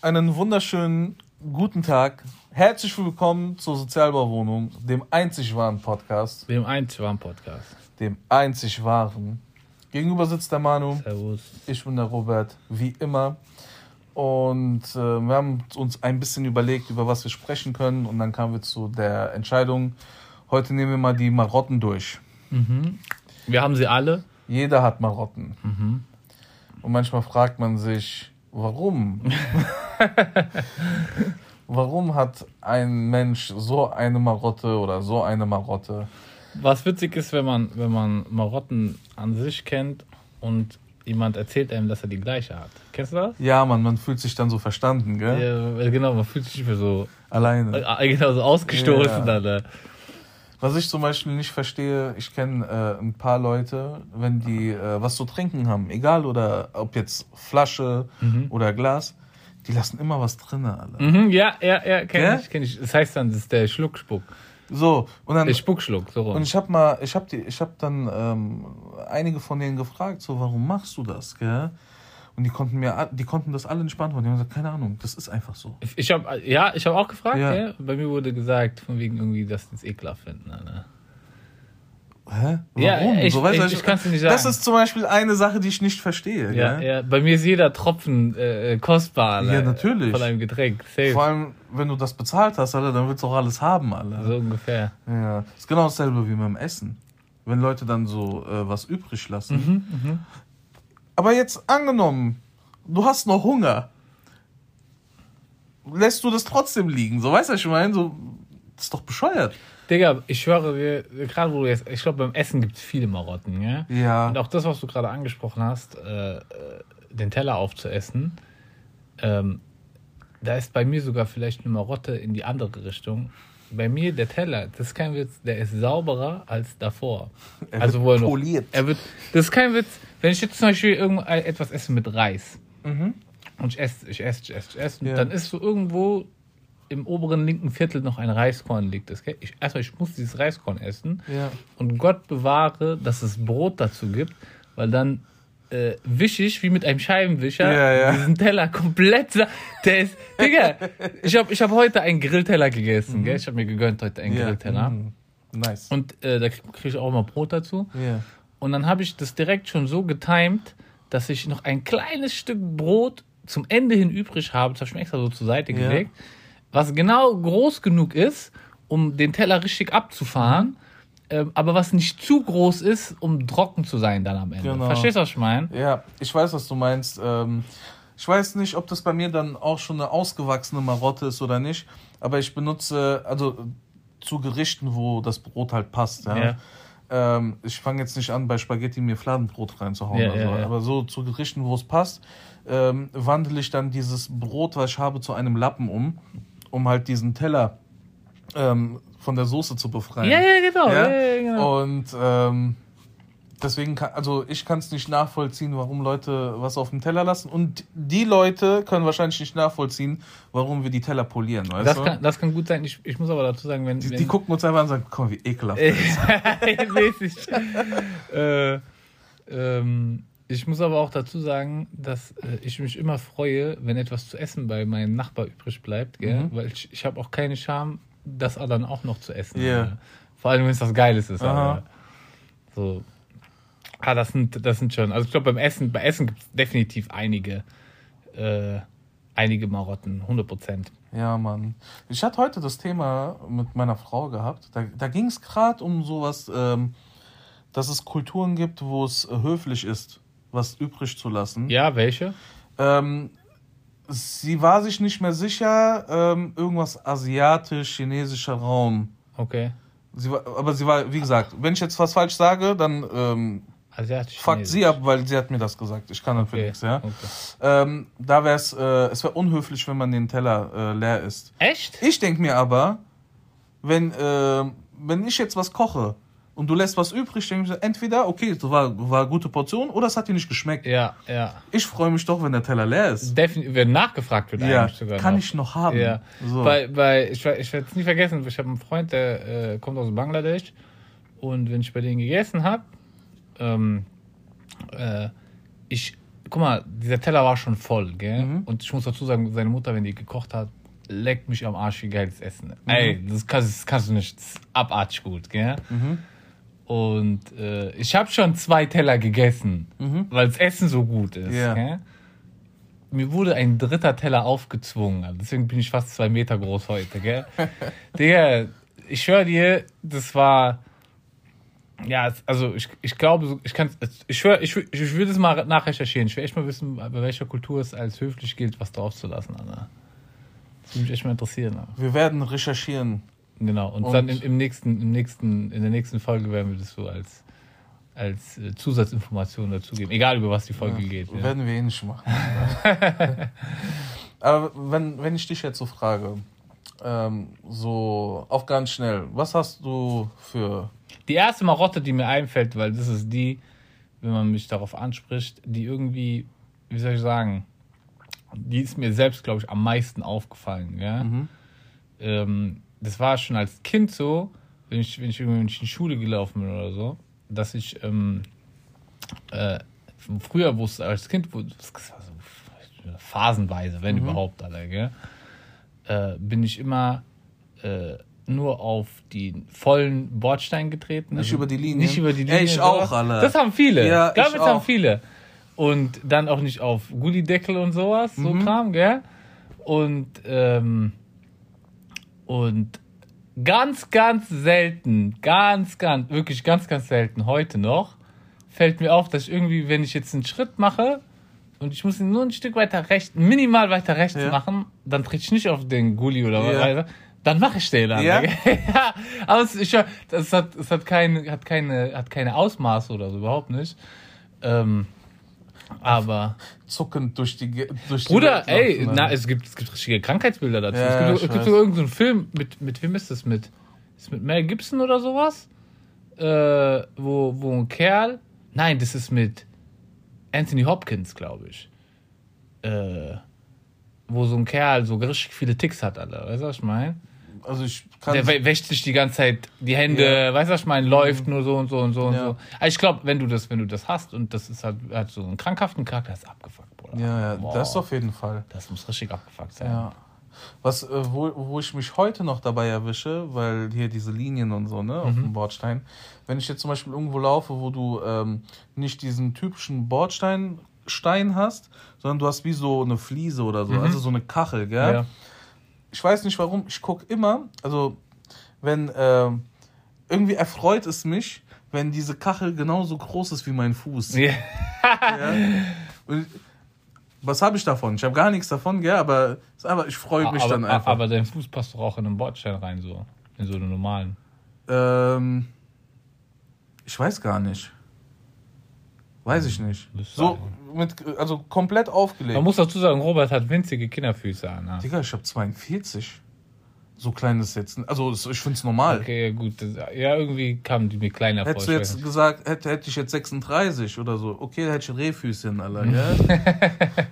Einen wunderschönen guten Tag. Herzlich willkommen zur Sozialbauwohnung, dem einzig wahren Podcast. Dem einzig wahren Podcast. Dem einzig wahren. Gegenüber sitzt der Manu. Servus. Ich bin der Robert, wie immer. Und äh, wir haben uns ein bisschen überlegt, über was wir sprechen können. Und dann kamen wir zu der Entscheidung, heute nehmen wir mal die Marotten durch. Mhm. Wir haben sie alle. Jeder hat Marotten. Mhm. Und manchmal fragt man sich, warum? warum hat ein Mensch so eine Marotte oder so eine Marotte? Was witzig ist, wenn man, wenn man Marotten an sich kennt und jemand erzählt einem, dass er die gleiche hat. Kennst du das? Ja, man, man fühlt sich dann so verstanden, gell? Ja, genau, man fühlt sich nicht mehr so alleine. Äh, genau, so ausgestoßen ja. dann. Was ich zum Beispiel nicht verstehe, ich kenne äh, ein paar Leute, wenn die äh, was zu trinken haben, egal oder ob jetzt Flasche mhm. oder Glas, die lassen immer was drin, alle. Mhm, ja, ja, ja, kenne ja? ich, kenn ich. Das heißt dann, das ist der Schluckspuck. So, und dann. Der Spuckschluck, so rum. Und ich habe mal, ich habe die, ich habe dann ähm, einige von denen gefragt, so, warum machst du das, gell? Und die konnten mir, die konnten das alle nicht beantworten. Die haben gesagt, keine Ahnung, das ist einfach so. Ich habe, ja, ich habe auch gefragt. Ja. Ja. Bei mir wurde gesagt, von wegen irgendwie, dass die es ekelhaft finden. Ne? Hä? Warum? Ja, ich, so, weißt, ich, ich, kann es nicht sagen. Das ist zum Beispiel eine Sache, die ich nicht verstehe. Ja, gell? ja. Bei mir ist jeder Tropfen äh, kostbar. Ja, natürlich. Von einem Getränk. Safe. Vor allem, wenn du das bezahlt hast, Alter, dann willst du auch alles haben, Alter. So ungefähr. Ja. Ist genau dasselbe wie beim Essen. Wenn Leute dann so äh, was übrig lassen. Mhm, mh. Aber jetzt angenommen, du hast noch Hunger. Lässt du das trotzdem liegen? So, weißt du, was ich meine? So, das ist doch bescheuert. Digga, ich schwöre dir, gerade wo du jetzt, ich glaube, beim Essen gibt es viele Marotten, ja? Ja. Und auch das, was du gerade angesprochen hast, äh, den Teller aufzuessen, ähm, da ist bei mir sogar vielleicht eine Marotte in die andere Richtung. Bei mir der Teller, das ist kein Witz, der ist sauberer als davor. Er also wird wo er noch, poliert. Er wird, das ist kein Witz. Wenn ich jetzt zum Beispiel irgendetwas esse mit Reis mhm. und ich esse, ich esse, ich esse, ich esse, ja. dann ist so irgendwo im oberen linken Viertel noch ein Reiskorn liegt. Das, ich, erstmal, ich muss dieses Reiskorn essen. Ja. Und Gott bewahre, dass es Brot dazu gibt, weil dann äh, wische ich wie mit einem Scheibenwischer ja, ja. diesen Teller komplett. Der ist, Digga, ich habe ich hab heute einen Grillteller gegessen, mhm. gell? Ich habe mir gegönnt heute einen Grillteller. Mhm. Nice. Und äh, da kriege krieg ich auch mal Brot dazu. Und dann habe ich das direkt schon so getimt, dass ich noch ein kleines Stück Brot zum Ende hin übrig habe. Das habe ich mir extra so zur Seite gelegt was genau groß genug ist, um den Teller richtig abzufahren, ähm, aber was nicht zu groß ist, um trocken zu sein dann am Ende. Genau. Verstehst du, was ich meine? Ja, ich weiß, was du meinst. Ähm, ich weiß nicht, ob das bei mir dann auch schon eine ausgewachsene Marotte ist oder nicht, aber ich benutze, also zu Gerichten, wo das Brot halt passt. Ja. ja. Ähm, ich fange jetzt nicht an, bei Spaghetti mir Fladenbrot reinzuhauen, ja, also, ja, ja. aber so zu Gerichten, wo es passt, ähm, wandle ich dann dieses Brot, was ich habe, zu einem Lappen um um halt diesen Teller ähm, von der Soße zu befreien. Ja, ja, genau. Ja? Ja, genau. Und ähm, deswegen kann, also ich kann es nicht nachvollziehen, warum Leute was auf dem Teller lassen. Und die Leute können wahrscheinlich nicht nachvollziehen, warum wir die Teller polieren. Weißt das, du? Kann, das kann gut sein. Ich, ich muss aber dazu sagen, wenn. Die, wenn die gucken uns einfach an und sagen, komm, wie ekelhaft. Mäßig. äh, ähm, ich muss aber auch dazu sagen, dass äh, ich mich immer freue, wenn etwas zu essen bei meinem Nachbar übrig bleibt, gell? Mhm. weil ich, ich habe auch keine Scham, das dann auch noch zu essen. Yeah. Vor allem, wenn es was Geiles ist. So. Ah, das sind, das sind schon. Also ich glaube, beim Essen, bei Essen gibt es definitiv einige, äh, einige Marotten, 100 Prozent. Ja, Mann. Ich hatte heute das Thema mit meiner Frau gehabt. Da, da ging es gerade um sowas, ähm, dass es Kulturen gibt, wo es höflich ist, was übrig zu lassen. Ja, welche? Ähm, sie war sich nicht mehr sicher, ähm, irgendwas asiatisch, chinesischer Raum. Okay. Sie war, aber sie war, wie gesagt, wenn ich jetzt was falsch sage, dann ähm, asiatisch, fuckt sie ab, weil sie hat mir das gesagt. Ich kann dafür Okay, nichts, ja. okay. Ähm, da wäre es, äh, es wäre unhöflich, wenn man den Teller äh, leer isst. Echt? Ich denke mir aber, wenn, äh, wenn ich jetzt was koche und du lässt was übrig, denke ich, mir, entweder, okay, das war, war eine gute Portion oder es hat dir nicht geschmeckt. Ja, ja. Ich freue mich doch, wenn der Teller leer ist. Definitiv, wenn nachgefragt wird Ja, eigentlich sogar kann noch. ich noch haben. Ja. So. Bei, bei, ich ich werde es nie vergessen, ich habe einen Freund, der äh, kommt aus Bangladesch und wenn ich bei denen gegessen habe, ähm, äh, ich guck mal, dieser Teller war schon voll, gell? Mhm. Und ich muss dazu sagen, seine Mutter, wenn die gekocht hat, leckt mich am Arsch wie geiles Essen. Mhm. Ey, das kannst, das kannst, du nicht, das ist abartig gut, gell? Mhm. Und äh, ich habe schon zwei Teller gegessen, mhm. weil das Essen so gut ist. Yeah. Mir wurde ein dritter Teller aufgezwungen, also deswegen bin ich fast zwei Meter groß heute, gell? Digga, ich höre dir, das war ja, also ich, ich glaube, ich kann, ich, schwör, ich, ich würde es mal nachrecherchieren. Ich will echt mal wissen, bei welcher Kultur es als höflich gilt, was drauf zu lassen, Anna. Das würde mich echt mal interessieren. Alter. Wir werden recherchieren. Genau, und, und dann im, im, nächsten, im nächsten, in der nächsten Folge werden wir das so als, als äh, Zusatzinformation dazugeben. Egal, über was die Folge ja, geht. Werden ja. wir eh nicht machen. Aber wenn, wenn ich dich jetzt so frage, ähm, so auf ganz schnell, was hast du für die erste Marotte, die mir einfällt, weil das ist die, wenn man mich darauf anspricht, die irgendwie, wie soll ich sagen, die ist mir selbst, glaube ich, am meisten aufgefallen. Ja? Mhm. Ähm, das war schon als Kind so, wenn ich, wenn ich irgendwie in die Schule gelaufen bin oder so, dass ich ähm, äh, früher wusste, als Kind, das war so phasenweise, wenn mhm. überhaupt, alle, gell? Äh, bin ich immer äh, nur auf die vollen Bordstein getreten. Nicht also über die Linie. Nicht über die Linie. Ey, ich auch, alle. Das haben viele. Ja, ich glaube, das haben viele. Und dann auch nicht auf Gullideckel und sowas, so mhm. Kram, gell? Und, ähm, und ganz, ganz selten, ganz, ganz, wirklich ganz, ganz selten heute noch, fällt mir auf, dass ich irgendwie, wenn ich jetzt einen Schritt mache und ich muss ihn nur ein Stück weiter rechts, minimal weiter rechts ja. machen, dann trete ich nicht auf den Gully oder ja. was, dann mache ich den dann. Ja, ja aber es, ich, es, hat, es hat, keine, hat, keine, hat keine Ausmaße oder so, überhaupt nicht. Ähm, aber. Zuckend durch die. Durch die Bruder, Welt ey, laufen, na, es gibt, es gibt richtige Krankheitsbilder dazu. Ja, es gibt, es gibt sogar irgendeinen Film, mit, mit wem ist das mit? Ist mit Mel Gibson oder sowas? Äh, wo, wo ein Kerl. Nein, das ist mit Anthony Hopkins, glaube ich. Äh, wo so ein Kerl so richtig viele Ticks hat, Alter. Weißt du, was ich meine? Also ich kann. Der wäscht sich die ganze Zeit die Hände, ja. weißt du, was ich meine, läuft mhm. nur so und so und so ja. und so. Also ich glaube, wenn du das, wenn du das hast und das ist halt, hat so einen krankhaften Charakter, ist abgefuckt, Bruder. Ja, ja, wow. das auf jeden Fall. Das muss richtig abgefuckt sein. Ja. Was, äh, wo, wo ich mich heute noch dabei erwische, weil hier diese Linien und so, ne, auf mhm. dem Bordstein. Wenn ich jetzt zum Beispiel irgendwo laufe, wo du ähm, nicht diesen typischen Bordstein Stein hast, sondern du hast wie so eine Fliese oder so, mhm. also so eine Kachel, gell? Ja ich weiß nicht warum, ich gucke immer, also wenn, äh, irgendwie erfreut es mich, wenn diese Kachel genauso groß ist wie mein Fuß. Ja. ja. Und was habe ich davon? Ich habe gar nichts davon, gell, aber, aber ich freue mich aber, dann einfach. Aber dein Fuß passt doch auch in einen Bordstein rein, so. In so einen normalen. Ähm, ich weiß gar nicht. Weiß ich nicht. So, mit, also komplett aufgelegt. Man muss dazu sagen, Robert hat winzige Kinderfüße an. Digga, ich habe 42 so kleines Setzen. Also ich finde es normal. Okay, gut. Ja, irgendwie kamen die mir kleiner vor. Hättest du jetzt gesagt, hätte, hätte ich jetzt 36 oder so, okay, da hätte ich ein Rehfüßchen, Alter, ja?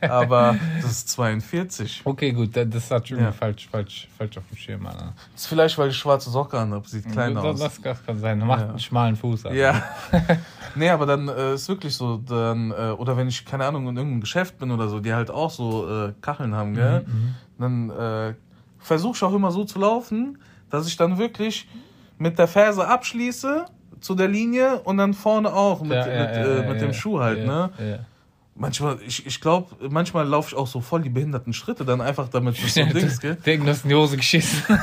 Aber das ist 42. Okay, gut, das hat schon ja. falsch, falsch, falsch auf dem Schirm, Alter. Das ist vielleicht, weil ich schwarze Socke an habe, sieht kleiner aus. Das, das kann sein, macht ja. einen schmalen Fuß, Alter. Ja. nee, aber dann äh, ist wirklich so, dann, äh, oder wenn ich, keine Ahnung, in irgendeinem Geschäft bin oder so, die halt auch so äh, Kacheln haben, gell? Mhm, mhm. dann äh, versuche ich auch immer so zu laufen, dass ich dann wirklich mit der Ferse abschließe zu der Linie und dann vorne auch mit, ja, ja, mit, ja, äh, mit dem Schuh halt, ne? Manchmal, ich, ich glaube, manchmal laufe ich auch so voll die behinderten Schritte, dann einfach damit bis zum Dings, gell? Denken, du hast in die Hose geschissen.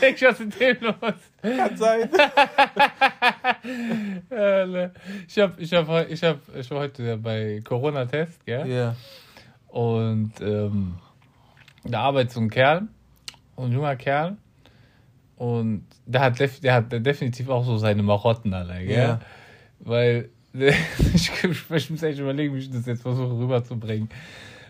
Denk, was ist denn los? Kann sein. ich habe ich hab, ich hab, ich war heute bei Corona-Test, gell? Ja. Yeah. Und ähm, da arbeitet so ein Kerl, ein junger Kerl. Und der hat, der hat definitiv auch so seine Marotten alle, gell? Ja. Weil ich, ich muss echt überlegen, wie ich das jetzt versuche rüberzubringen.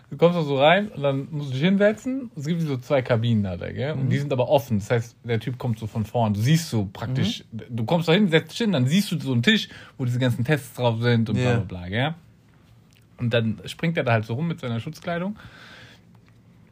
Du kommst da so rein und dann musst du dich hinsetzen. Es gibt so zwei Kabinen da, gell? Und mhm. die sind aber offen. Das heißt, der Typ kommt so von vorn. Du siehst so praktisch, mhm. du kommst da hin, setzt dich hin, dann siehst du so einen Tisch, wo diese ganzen Tests drauf sind und yeah. bla bla bla, gell? Und dann springt er da halt so rum mit seiner Schutzkleidung.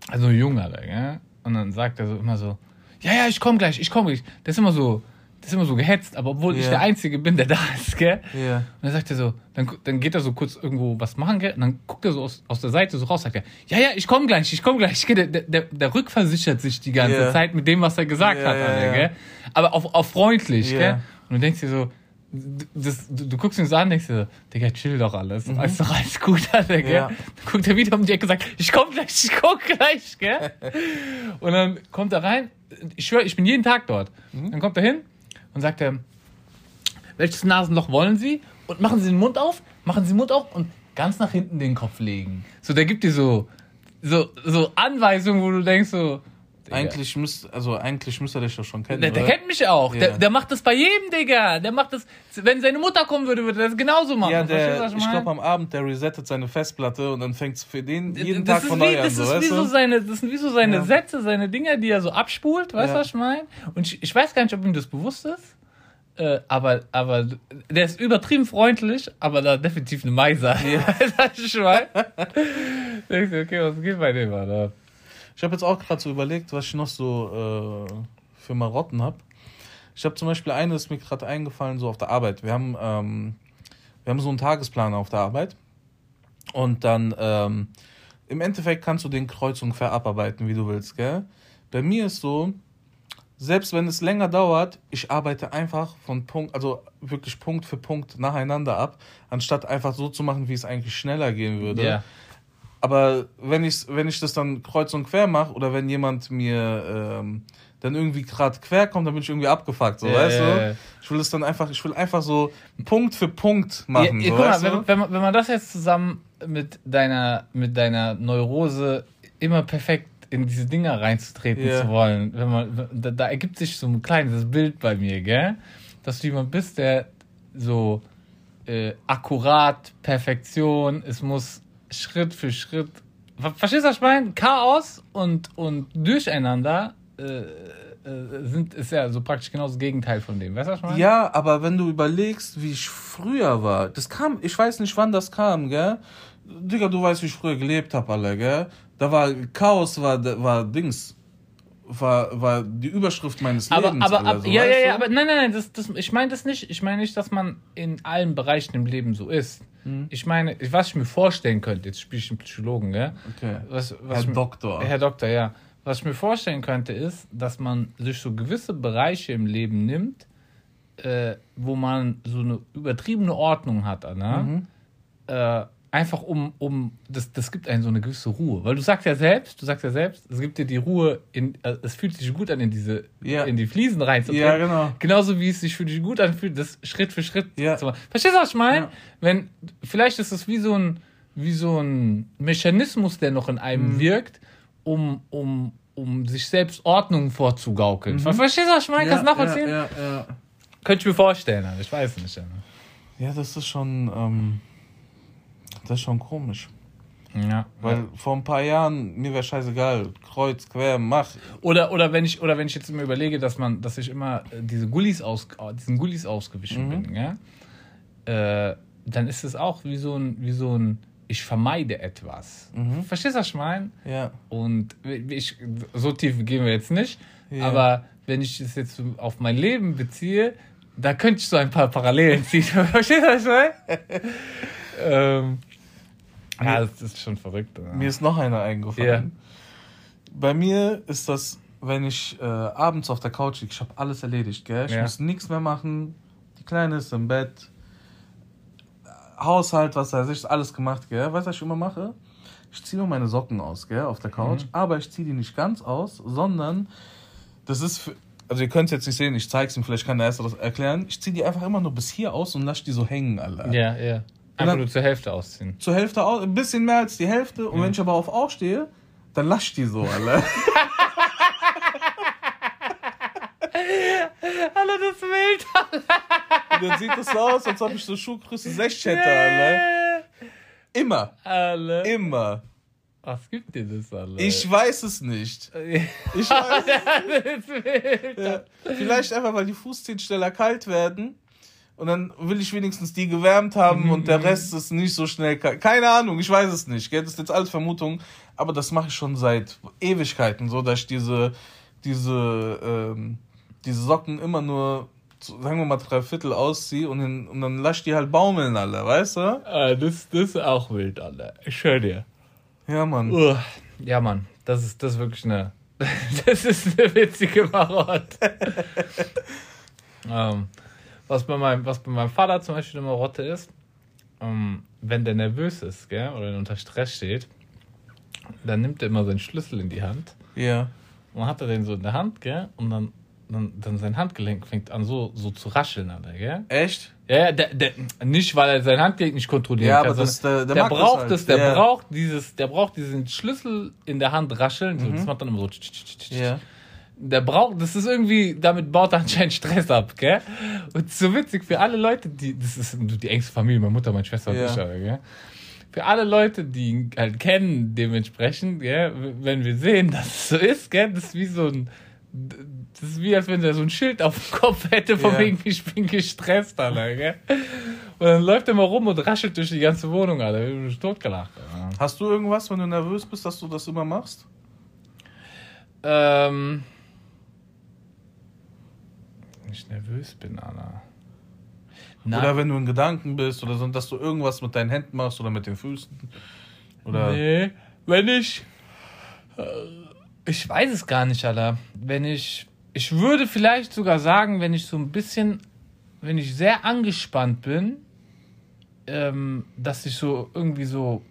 Also ein Junger, gell? Und dann sagt er so immer so, ja, ja, ich komme gleich, ich komme gleich. Der ist immer so das ist immer so gehetzt, aber obwohl yeah. ich der Einzige bin, der da ist, gell? Ja. Yeah. Und dann sagt er so, dann, dann geht er so kurz irgendwo was machen, gell? Und dann guckt er so aus, aus der Seite so raus, sagt er, ja, ja, ich komme gleich, ich komme gleich. Der, der, der rückversichert sich die ganze yeah. Zeit mit dem, was er gesagt hat, Alter, gell? Aber auf, auf freundlich, gell? Und du denkst dir so, das, du, du, guckst ihn so an und denkst dir, Digga, chill doch alles. Mhm. Ist doch alles gut, Alter, gell? Ja. Dann guckt er wieder um die Ecke und sagt, ich komm gleich, ich komm gleich, gell? und dann kommt er rein, ich schwöre, ich bin jeden Tag dort. Mhm. Dann kommt er hin und sagt er, welches Nasenloch wollen Sie? Und machen Sie den Mund auf, machen Sie den Mund auf und ganz nach hinten den Kopf legen. So, der gibt dir so, so, so Anweisungen, wo du denkst so, eigentlich müsste, also eigentlich müsste er dich doch schon kennen. Der, der kennt mich auch. Yeah. Der, der macht das bei jedem, Digga. Der macht das, wenn seine Mutter kommen würde, würde er das genauso machen. Ja, der, ich, ich glaube am Abend, der resettet seine Festplatte und dann fängt es für den jeden das Tag von neu an. Das, so, ist wie so seine, das sind wie so seine ja. Sätze, seine Dinger, die er so abspult, weißt du, ja. was ich meine? Und ich, ich weiß gar nicht, ob ihm das bewusst ist. Äh, aber, aber der ist übertrieben freundlich, aber da definitiv eine Meiser. Ja. das ist schon mal. okay, was geht bei dem, Alter? Ich habe jetzt auch gerade so überlegt, was ich noch so äh, für Marotten habe. Ich habe zum Beispiel eine, ist mir gerade eingefallen, so auf der Arbeit. Wir haben, ähm, wir haben so einen Tagesplan auf der Arbeit. Und dann ähm, im Endeffekt kannst du den kreuz quer abarbeiten, wie du willst, gell? Bei mir ist so, selbst wenn es länger dauert, ich arbeite einfach von Punkt, also wirklich Punkt für Punkt nacheinander ab, anstatt einfach so zu machen, wie es eigentlich schneller gehen würde. Yeah. Aber wenn ich, wenn ich das dann kreuz und quer mache oder wenn jemand mir ähm, dann irgendwie gerade quer kommt, dann bin ich irgendwie abgefuckt, so, yeah, weißt yeah, du? Ich will es dann einfach, ich will einfach so Punkt für Punkt machen. Ja, so, guck mal, wenn, wenn, man, wenn man das jetzt zusammen mit deiner, mit deiner Neurose immer perfekt in diese Dinger reinzutreten yeah. zu wollen, wenn man, da, da, ergibt sich so ein kleines Bild bei mir, gell? Dass du jemand bist, der so äh, akkurat, Perfektion, es muss Schritt für Schritt. Verstehst du, was ich meine? Chaos und, und Durcheinander äh, äh, sind, ist ja so praktisch genau das Gegenteil von dem. Weißt du, was ich meine? Ja, aber wenn du überlegst, wie ich früher war, das kam, ich weiß nicht, wann das kam, gell? Digga, du weißt, wie ich früher gelebt habe, alle, gell? Da war Chaos, war, war Dings war, war die Überschrift meines aber, Lebens. Aber, aber, so, ja, ja, ja, aber nein, nein, nein, das, das, ich meine das nicht. Ich meine nicht, dass man in allen Bereichen im Leben so ist. Hm. Ich meine, was ich mir vorstellen könnte, jetzt spiele ich einen Psychologen, gell? Okay. Was, was Herr Doktor. Herr Doktor, ja. Was ich mir vorstellen könnte, ist, dass man sich so gewisse Bereiche im Leben nimmt, äh, wo man so eine übertriebene Ordnung hat, ne? Mhm. Äh, einfach um, um das, das gibt einen so eine gewisse Ruhe. Weil du sagst ja selbst, du sagst ja selbst, es gibt dir die Ruhe, in, äh, es fühlt sich gut an, in diese, yeah. in die Fliesen reinzubringen. Ja, genau. Genauso wie es sich für dich gut anfühlt, das Schritt für Schritt ja. zu machen. Verstehst du, was ich meine? Ja. Wenn, vielleicht ist es wie so ein, wie so ein Mechanismus, der noch in einem mhm. wirkt, um, um, um sich selbst Ordnung vorzugaukeln. Mhm. Verstehst du, was ich meine? Ja, Kannst du nachvollziehen? Ja, ja, ja. Könnte ich mir vorstellen, ich weiß nicht. Ja, das ist schon, ähm das ist schon komisch. Ja. Weil vor ein paar Jahren, mir wäre scheißegal, kreuz, quer, mach. Oder, oder, wenn ich, oder wenn ich jetzt mir überlege, dass man, dass ich immer diese Gullis aus, diesen Gullis ausgewichen mhm. bin, ja? Äh, dann ist es auch wie so ein, wie so ein, ich vermeide etwas. Mhm. Verstehst du, was ich meine? Ja. Und ich, so tief gehen wir jetzt nicht, ja. aber wenn ich das jetzt auf mein Leben beziehe, da könnte ich so ein paar Parallelen ziehen. Verstehst du, was ich meine? ähm, ja, das ist schon verrückt. Ja. Mir ist noch einer eingefallen. Yeah. Bei mir ist das, wenn ich äh, abends auf der Couch liege, ich habe alles erledigt, gell? Ich yeah. muss nichts mehr machen. Die Kleine ist im Bett. Haushalt, was weiß ich, alles gemacht, gell? Weißt du, was ich immer mache? Ich ziehe nur meine Socken aus, gell, auf der Couch. Mhm. Aber ich ziehe die nicht ganz aus, sondern das ist für, also ihr könnt es jetzt nicht sehen, ich zeige es ihm, vielleicht kann der erste das erklären. Ich ziehe die einfach immer nur bis hier aus und lasse die so hängen, alle. Ja, ja. Einfach nur zur Hälfte ausziehen. Zur Hälfte aus, ein bisschen mehr als die Hälfte. Und ja. wenn ich aber auf aufstehe, dann lasch ich die so, alle. Alter, das ist wild, Und dann sieht das so aus, als ob ich so Schuhgröße 6 hätte, alle. Immer. Alle. Immer. Was gibt dir das, alle? Ich weiß es nicht. Ich weiß es nicht. Ja. Vielleicht einfach, weil die Fußzehen schneller kalt werden und dann will ich wenigstens die gewärmt haben mhm. und der mhm. Rest ist nicht so schnell. Keine Ahnung, ich weiß es nicht. Gell? Das ist jetzt alles Vermutung, aber das mache ich schon seit Ewigkeiten so, dass ich diese, diese, ähm, diese Socken immer nur sagen wir mal, drei Viertel ausziehe und, dann, und dann lass die halt baumeln, alle, weißt du? Ah, das, das ist auch wild, Alter. Ich höre dir. Ja, Mann. Uh, ja, Mann. Das ist, das ist wirklich eine. Das ist eine witzige Marotte. ähm, was, bei meinem, was bei meinem Vater zum Beispiel eine Marotte ist, ähm, wenn der nervös ist, gell, oder unter Stress steht, dann nimmt er immer seinen Schlüssel in die Hand. Ja. Und dann hat er den so in der Hand, gell, und dann, dann, dann sein Handgelenk fängt an so, so zu rascheln, Alter, gell? Echt? Ja, ja, der, der, nicht, weil er sein Handgelenk nicht kontrollieren Ja, kann, aber das- der- der der, mag das braucht halt. der Ja. braucht dieses, der braucht diesen Schlüssel in der Hand rascheln, so, das macht dann immer so. Ja. Der braucht, das ist irgendwie, damit baut er anscheinend Stress ab, gell? Und so witzig für alle Leute, die, das ist die engste Familie, meine Mutter, meine Schwester und Ja. ich, Alter, gell? Für alle Leute, die ihn halt kennen, dementsprechend, gell, wenn wir sehen, dass es so ist, gell, das ist wie so ein, das ist wie, als wenn er so ein Schild auf dem Kopf hätte, von Ja. wegen, ich bin gestresst, Alter, gell? Und dann läuft er mal rum und raschelt durch die ganze Wohnung, Alter. Ich bin totgelacht. Alter. Hast du irgendwas, wenn du nervös bist, dass du das immer machst? Ähm. Wenn ich nervös bin, Alter. Oder wenn du in Gedanken bist oder so, dass du irgendwas mit deinen Händen machst oder mit den Füßen? Oder Nee, wenn ich. äh, Ich weiß es gar nicht, Alter. Wenn ich. Ich würde vielleicht sogar sagen, wenn ich so ein bisschen. Wenn ich sehr angespannt bin, ähm, dass ich so irgendwie so.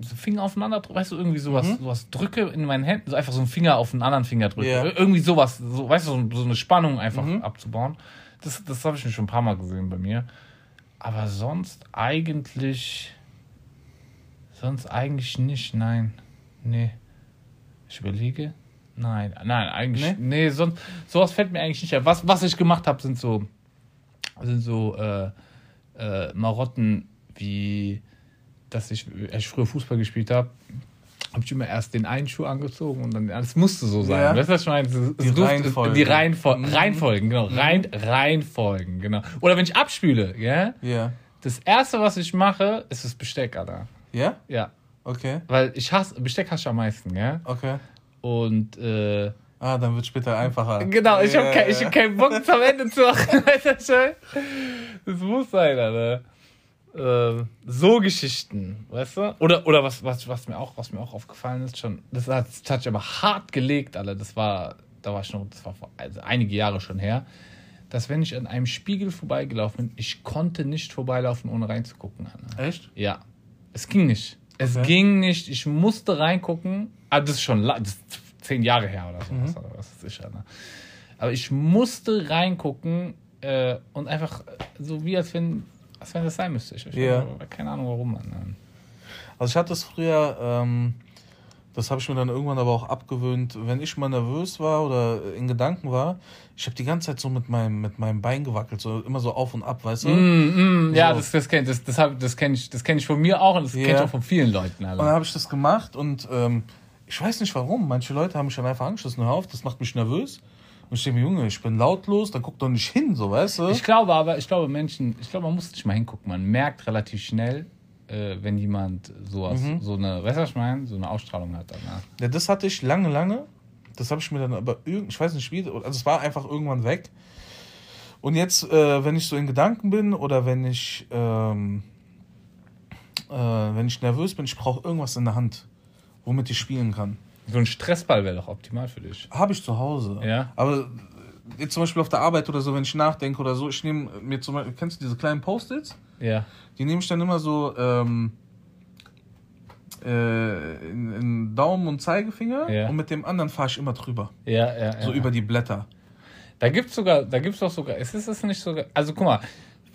So Finger aufeinander drücke, weißt du, irgendwie sowas, sowas drücke in meinen Händen, so einfach so einen Finger auf einen anderen Finger drücke. Ir- Irgendwie sowas, so, weißt du, so, so eine Spannung einfach Mhm. abzubauen. Das, das habe ich schon ein paar Mal gesehen bei mir. Aber sonst eigentlich. Sonst eigentlich nicht, nein. Nee. Ich überlege. Nein, nein, eigentlich. Nee? Nee, sonst. Sowas fällt mir eigentlich nicht ein. Was, was ich gemacht habe, sind so. Sind so äh, äh, Marotten wie. Dass ich, als ich früher Fußball gespielt habe, habe ich immer erst den einen Schuh angezogen und dann. Das musste so sein. Ja. Weißt du, was ich meine? Es- es Die durfte- Reihenfolge. Die Reihenfol Mhm. Reihenfolgen, genau. Rein, Reihenfolgen, genau. Oder wenn ich abspüle, ja. Ja. Das erste, was ich mache, ist das Besteck, Alter. Ja? Ja. Okay. Weil ich hasse, Besteck hasse ich am meisten, ja. Okay. Und, äh, Ah, dann wird später einfacher. genau, ich Ja, hab, kein, ich hab keinen Bock zum Ende zu machen. Das muss sein, Alter. Ähm, so Geschichten, weißt du? Oder, oder was, was, was, mir auch, was mir auch aufgefallen ist, schon, das hat, sich aber hart gelegt, Alter. Das war, da war ich noch, das war vor, also einige Jahre schon her, dass wenn ich an einem Spiegel vorbeigelaufen bin, ich konnte nicht vorbeilaufen, ohne reinzugucken, Alter. Echt? Ja. Es ging nicht. Es Okay. ging nicht. Ich musste reingucken. Ah, das ist schon das ist zehn Jahre her oder so. Mhm. Oder was ist sicher, ne? Aber ich musste reingucken äh, und einfach äh, so wie als wenn, als wenn das sein müsste. Ich, ich Ja. keine Ahnung warum. Mann. Also ich hatte es früher, ähm, das habe ich mir dann irgendwann aber auch abgewöhnt, wenn ich mal nervös war oder in Gedanken war, ich habe die ganze Zeit so mit meinem, mit meinem Bein gewackelt, so immer so auf und ab, weißt du? Mm, mm, ja, So. das, das kenne das, das, hab- das kenn ich, das kenn ich von mir auch und das Ja. kenne ich auch von vielen Leuten. Und dann Alter. habe ich das gemacht und ähm, ich weiß nicht warum. Manche Leute haben mich dann einfach angeschissen. Hör auf, das macht mich nervös. Und ich denke mir, Junge, ich bin lautlos, dann guck doch nicht hin, so, weißt du? Ich glaube aber, ich glaube Menschen, ich glaube, man muss nicht mal hingucken. Man merkt relativ schnell, äh, wenn jemand sowas, Mhm. so eine, weißt du, was ich meine? So eine Ausstrahlung hat. Dann, ja. Ja, das hatte ich lange, lange. Das habe ich mir dann aber irgend, ich weiß nicht wie, also es war einfach irgendwann weg. Und jetzt, äh, wenn ich so in Gedanken bin oder wenn ich, ähm, äh, wenn ich nervös bin, ich brauche irgendwas in der Hand, womit ich spielen kann. So ein Stressball wäre doch optimal für dich. Habe ich zu Hause. Ja. Aber jetzt zum Beispiel auf der Arbeit oder so, wenn ich nachdenke oder so, ich nehme mir zum Beispiel, kennst du diese kleinen Post-its? Ja. Die nehme ich dann immer so ähm, äh, in, in Daumen und Zeigefinger Ja. und mit dem anderen fahre ich immer drüber. Ja, ja, So ja. über die Blätter. Da gibt's sogar, da gibt's doch sogar, ist es nicht sogar, also guck mal,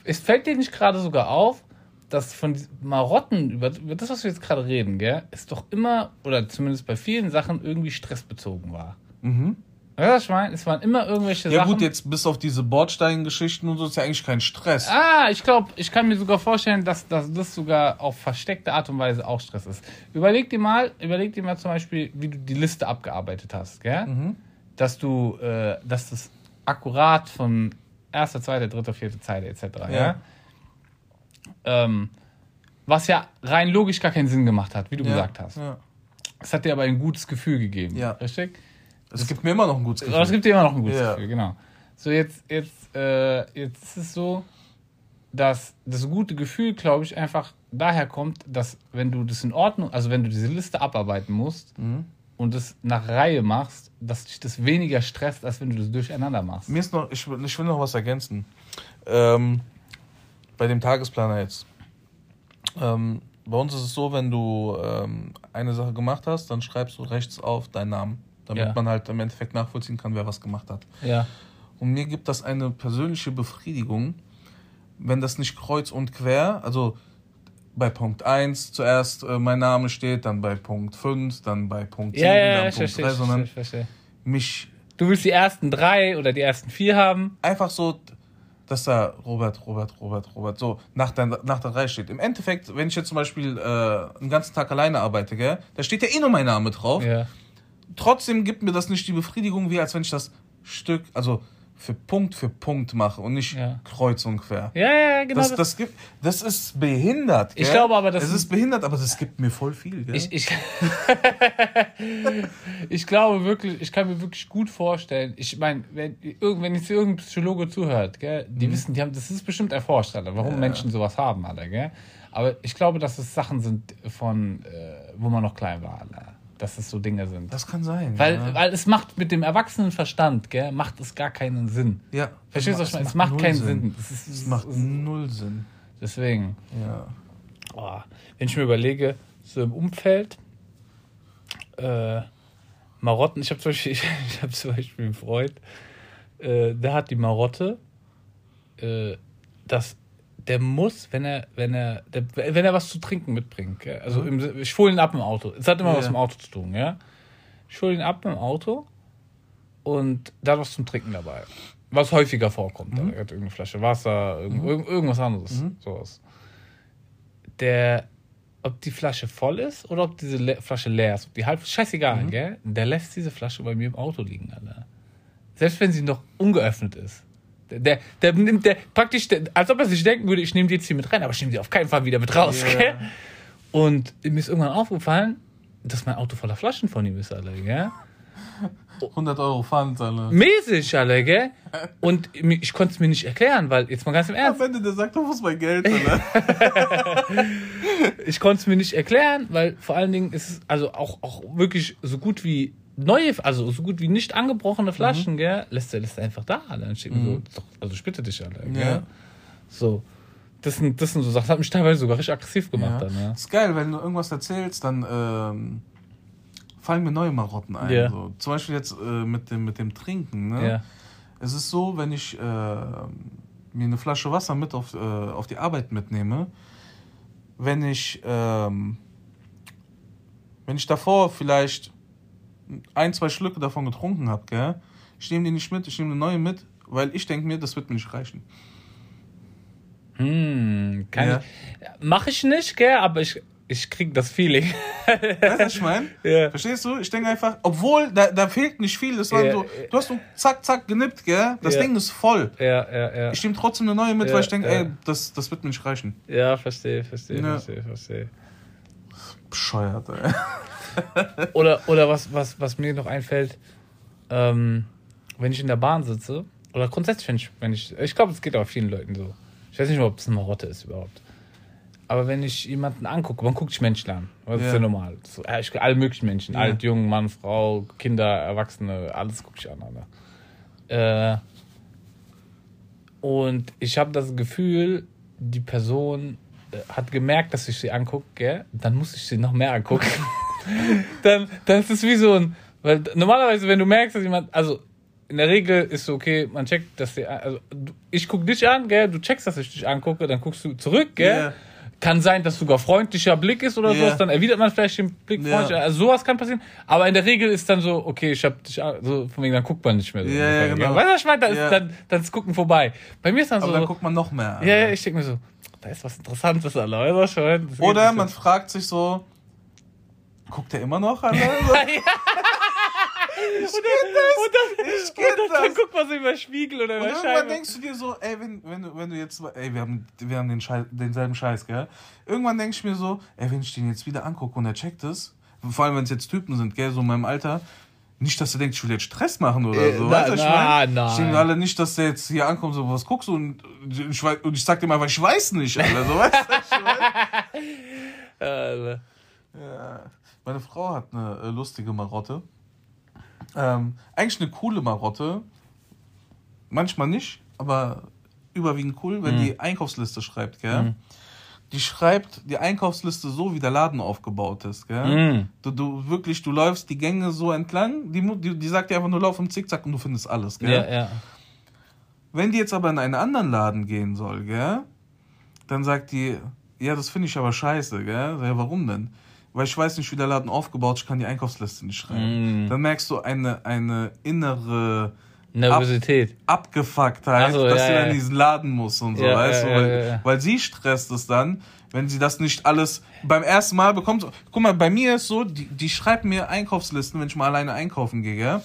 es fällt dir nicht gerade sogar auf, dass von Marotten, über, über das, was wir jetzt gerade reden, gell, ist doch immer, oder zumindest bei vielen Sachen irgendwie stressbezogen war. Mhm. Weißt du, was ich meine? Es waren immer irgendwelche Ja Sachen. gut, jetzt bis auf diese Bordsteingeschichten und so ist ja eigentlich kein Stress. Ah, ich glaube, ich kann mir sogar vorstellen, dass, dass das sogar auf versteckte Art und Weise auch Stress ist. Überleg dir mal, überleg dir mal zum Beispiel, wie du die Liste abgearbeitet hast, gell? Mhm. Dass du, äh, dass das akkurat von erster, zweiter, dritter, vierter Zeile etc. Ja. Ja. Ähm, was ja rein logisch gar keinen Sinn gemacht hat, wie du Ja, gesagt hast. Ja. Es hat dir aber ein gutes Gefühl gegeben. Ja. Richtig? Es gibt mir immer noch ein gutes Aber es Gefühl. gibt dir immer noch ein gutes Ja. Gefühl, genau. So, jetzt, jetzt, äh, jetzt ist es so, dass das gute Gefühl, glaube ich, einfach daher kommt, dass wenn du das in Ordnung, also wenn du diese Liste abarbeiten musst mhm. und das nach Reihe machst, dass dich das weniger stresst, als wenn du das durcheinander machst. Mir ist noch, ich, ich will noch was ergänzen. Ähm, bei dem Tagesplaner jetzt. Ähm, bei uns ist es so, wenn du ähm, eine Sache gemacht hast, dann schreibst du rechts auf deinen Namen, damit ja. man halt im Endeffekt nachvollziehen kann, wer was gemacht hat. Ja. Und mir gibt das eine persönliche Befriedigung, wenn das nicht kreuz und quer, also bei Punkt 1 zuerst äh, mein Name steht, dann bei Punkt 5, dann bei Punkt 7, ja, ja, dann Punkt verstehe, 3, sondern ich verstehe. mich. Du willst die ersten drei oder die ersten vier haben? Einfach so, dass da Robert, Robert, Robert, Robert so nach der, nach der Reihe steht. Im Endeffekt, wenn ich jetzt zum Beispiel äh, einen ganzen Tag alleine arbeite, gell, da steht ja eh nur mein Name drauf. Ja. Trotzdem gibt mir das nicht die Befriedigung, wie als wenn ich das Stück, also für Punkt für Punkt mache und nicht ja. kreuz und quer. Ja, ja, genau. Das, das, gibt, das ist behindert. Gell? Ich glaube aber, das es ist behindert, aber das gibt mir voll viel. Gell? Ich, ich, ich glaube wirklich, ich kann mir wirklich gut vorstellen. Ich meine, wenn, wenn jetzt irgendein Psychologe zuhört, gell, die mhm. wissen, die haben, das ist bestimmt erforscht, Alter, warum ja. Menschen sowas haben, Alter, gell? Aber ich glaube, dass es Sachen sind von, äh, wo man noch klein war, Alter dass es so Dinge sind. Das kann sein. Weil, ja. weil es macht mit dem Erwachsenenverstand, gell, macht es gar keinen Sinn. Ja. Verstehst du, was ich meine? Es macht keinen Sinn. Sinn. Es, ist, es macht null Sinn. Deswegen. Ja. Oh, wenn ich mir überlege, so im Umfeld, äh, Marotten, ich habe zum Beispiel, ich, ich habe zum Beispiel einen Freund, äh, der hat die Marotte, äh, dass der muss, wenn er, wenn er, der, wenn er was zu trinken mitbringt, gell? also mhm. im, ich hole ihn ab im Auto. Es hat immer ja. was im Auto zu tun, ja. Ich hole ihn ab im Auto und da hat was zum Trinken dabei. Was häufiger vorkommt. Mhm. Er hat irgendeine Flasche Wasser, irgend, mhm. irgendwas anderes. Mhm. Sowas. Der, ob die Flasche voll ist oder ob diese Le Flasche leer ist, ob die halb, scheißegal, mhm. gell? Der lässt diese Flasche bei mir im Auto liegen, Alter. Selbst wenn sie noch ungeöffnet ist. Der, der nimmt der praktisch, der, als ob er sich denken würde, ich nehme die jetzt hier mit rein, aber ich nehme die auf keinen Fall wieder mit raus. Yeah. Und mir ist irgendwann aufgefallen, dass mein Auto voller Flaschen von ihm ist, alle, gell? 100 Euro Pfand, alle. Mäßig, alle, gell? Und ich konnte es mir nicht erklären, weil, jetzt mal ganz im Ernst. Am Ende, der sagt, wo ist mein Geld, alle? ich konnte es mir nicht erklären, weil vor allen Dingen ist es also auch, auch wirklich so gut wie neue, also so gut wie nicht angebrochene Flaschen, mhm. gell, lässt er lässt einfach da. Dann steht mhm. so, also spitte dich alle, gell? Ja. So. Das sind, das sind so Sachen, das hat mich teilweise sogar richtig aggressiv gemacht ja. dann, ja. Das ist geil, wenn du irgendwas erzählst, dann ähm, fallen mir neue Marotten ein. Yeah. So. Zum Beispiel jetzt äh, mit, dem, mit dem Trinken. Ne? Yeah. Es ist so, wenn ich äh, mir eine Flasche Wasser mit auf, äh, auf die Arbeit mitnehme, wenn ich, ähm, wenn ich davor vielleicht ein, zwei Schlücke davon getrunken habe, gell, ich nehme die nicht mit, ich nehme eine neue mit, weil ich denke mir, das wird mir nicht reichen. Hm, kann ja. ich. Mache ich nicht, gell, aber ich, ich krieg das Feeling. Weißt du, was ich meine? Ja. Verstehst du? Ich denke einfach, obwohl da, da fehlt nicht viel, das war ja. so, du hast so zack, zack genippt, gell? Das. Ding ist voll. Ja, ja, ja. Ich nehme trotzdem eine neue mit, weil ich denke, ey, das, das wird mir nicht reichen. Ja, verstehe, verstehe, verstehe, verstehe. Bescheuert, ey. oder oder was, was, was mir noch einfällt, ähm, wenn ich in der Bahn sitze, oder grundsätzlich, wenn ich, wenn ich, ich glaube, es geht auch vielen Leuten so. Ich weiß nicht, ob es eine Marotte ist überhaupt. Aber wenn ich jemanden angucke, man guckt sich Menschen an. Das ja. ist ja normal. So, ich, alle möglichen Menschen. Ja. Alt, jung, Mann, Frau, Kinder, Erwachsene, alles gucke ich an. Äh, und ich habe das Gefühl, die Person äh, hat gemerkt, dass ich sie angucke, dann muss ich sie noch mehr angucken. dann, dann ist es wie so ein. Weil normalerweise, wenn du merkst, dass jemand. Also, in der Regel ist so, okay, man checkt, dass der. Also, ich guck dich an, gell, du checkst, dass ich dich angucke, dann guckst du zurück, gell. Yeah. Kann sein, dass sogar freundlicher Blick ist oder yeah. sowas, dann erwidert man vielleicht den Blick yeah. freundlich. Also sowas kann passieren. Aber in der Regel ist dann so, okay, ich hab dich, so von wegen, dann guckt man nicht mehr so. Yeah, ja, genau. Weißt du, was ich meine? Da ist dann, dann ist Gucken vorbei. Bei mir ist dann Aber so. dann guckt man noch mehr. Ja, ja, ich denke mir so, da ist was Interessantes, Alter. Weißt du, schon. Oder man fragt sich so, Guckt er immer noch an? ja. Ich und dann, das. Und dann, ich und dann, das. dann guckt man so über Spiegel oder über und Scheibe. Irgendwann denkst du dir so, ey, wenn, wenn, du, wenn du jetzt, ey, wir haben, wir haben den Scheiß, denselben Scheiß, gell? Irgendwann denk ich mir so, ey, wenn ich den jetzt wieder angucke und er checkt es, vor allem wenn es jetzt Typen sind, gell, so in meinem Alter, Nicht, dass er denkt, ich will jetzt Stress machen oder äh, so. Na, weißt du, ich mein? nein. Ich denke alle nicht, dass der jetzt hier ankommt so, was guckst du? Und ich, und ich sag dem einfach, ich weiß nicht, Alter. So, weißt du, ich mein? ja. Meine Frau hat eine äh, lustige Marotte. Ähm, eigentlich eine coole Marotte. Manchmal nicht, aber überwiegend cool, wenn mhm. die Einkaufsliste schreibt, gell? Mhm die schreibt die Einkaufsliste so, wie der Laden aufgebaut ist. Gell? Mm. Du, du wirklich, du läufst die Gänge so entlang, die, die, die sagt dir einfach nur, lauf im Zickzack und du findest alles. Gell? Ja, ja. Wenn die jetzt aber in einen anderen Laden gehen soll, gell, dann sagt die, ja, das finde ich aber scheiße, gell? Ja, warum denn? Weil ich weiß nicht, wie der Laden aufgebaut ist, ich kann die Einkaufsliste nicht schreiben. Mm. Dann merkst du eine, eine innere Nervosität. Ab, Abgefucktheit, so, dass ja, sie ja. in diesen Laden muss und so, ja, weißt du? Weil, weil sie stresst es dann, wenn sie das nicht alles beim ersten Mal bekommt. Guck mal, bei mir ist so, die, die schreibt mir Einkaufslisten, wenn ich mal alleine einkaufen gehe, gell?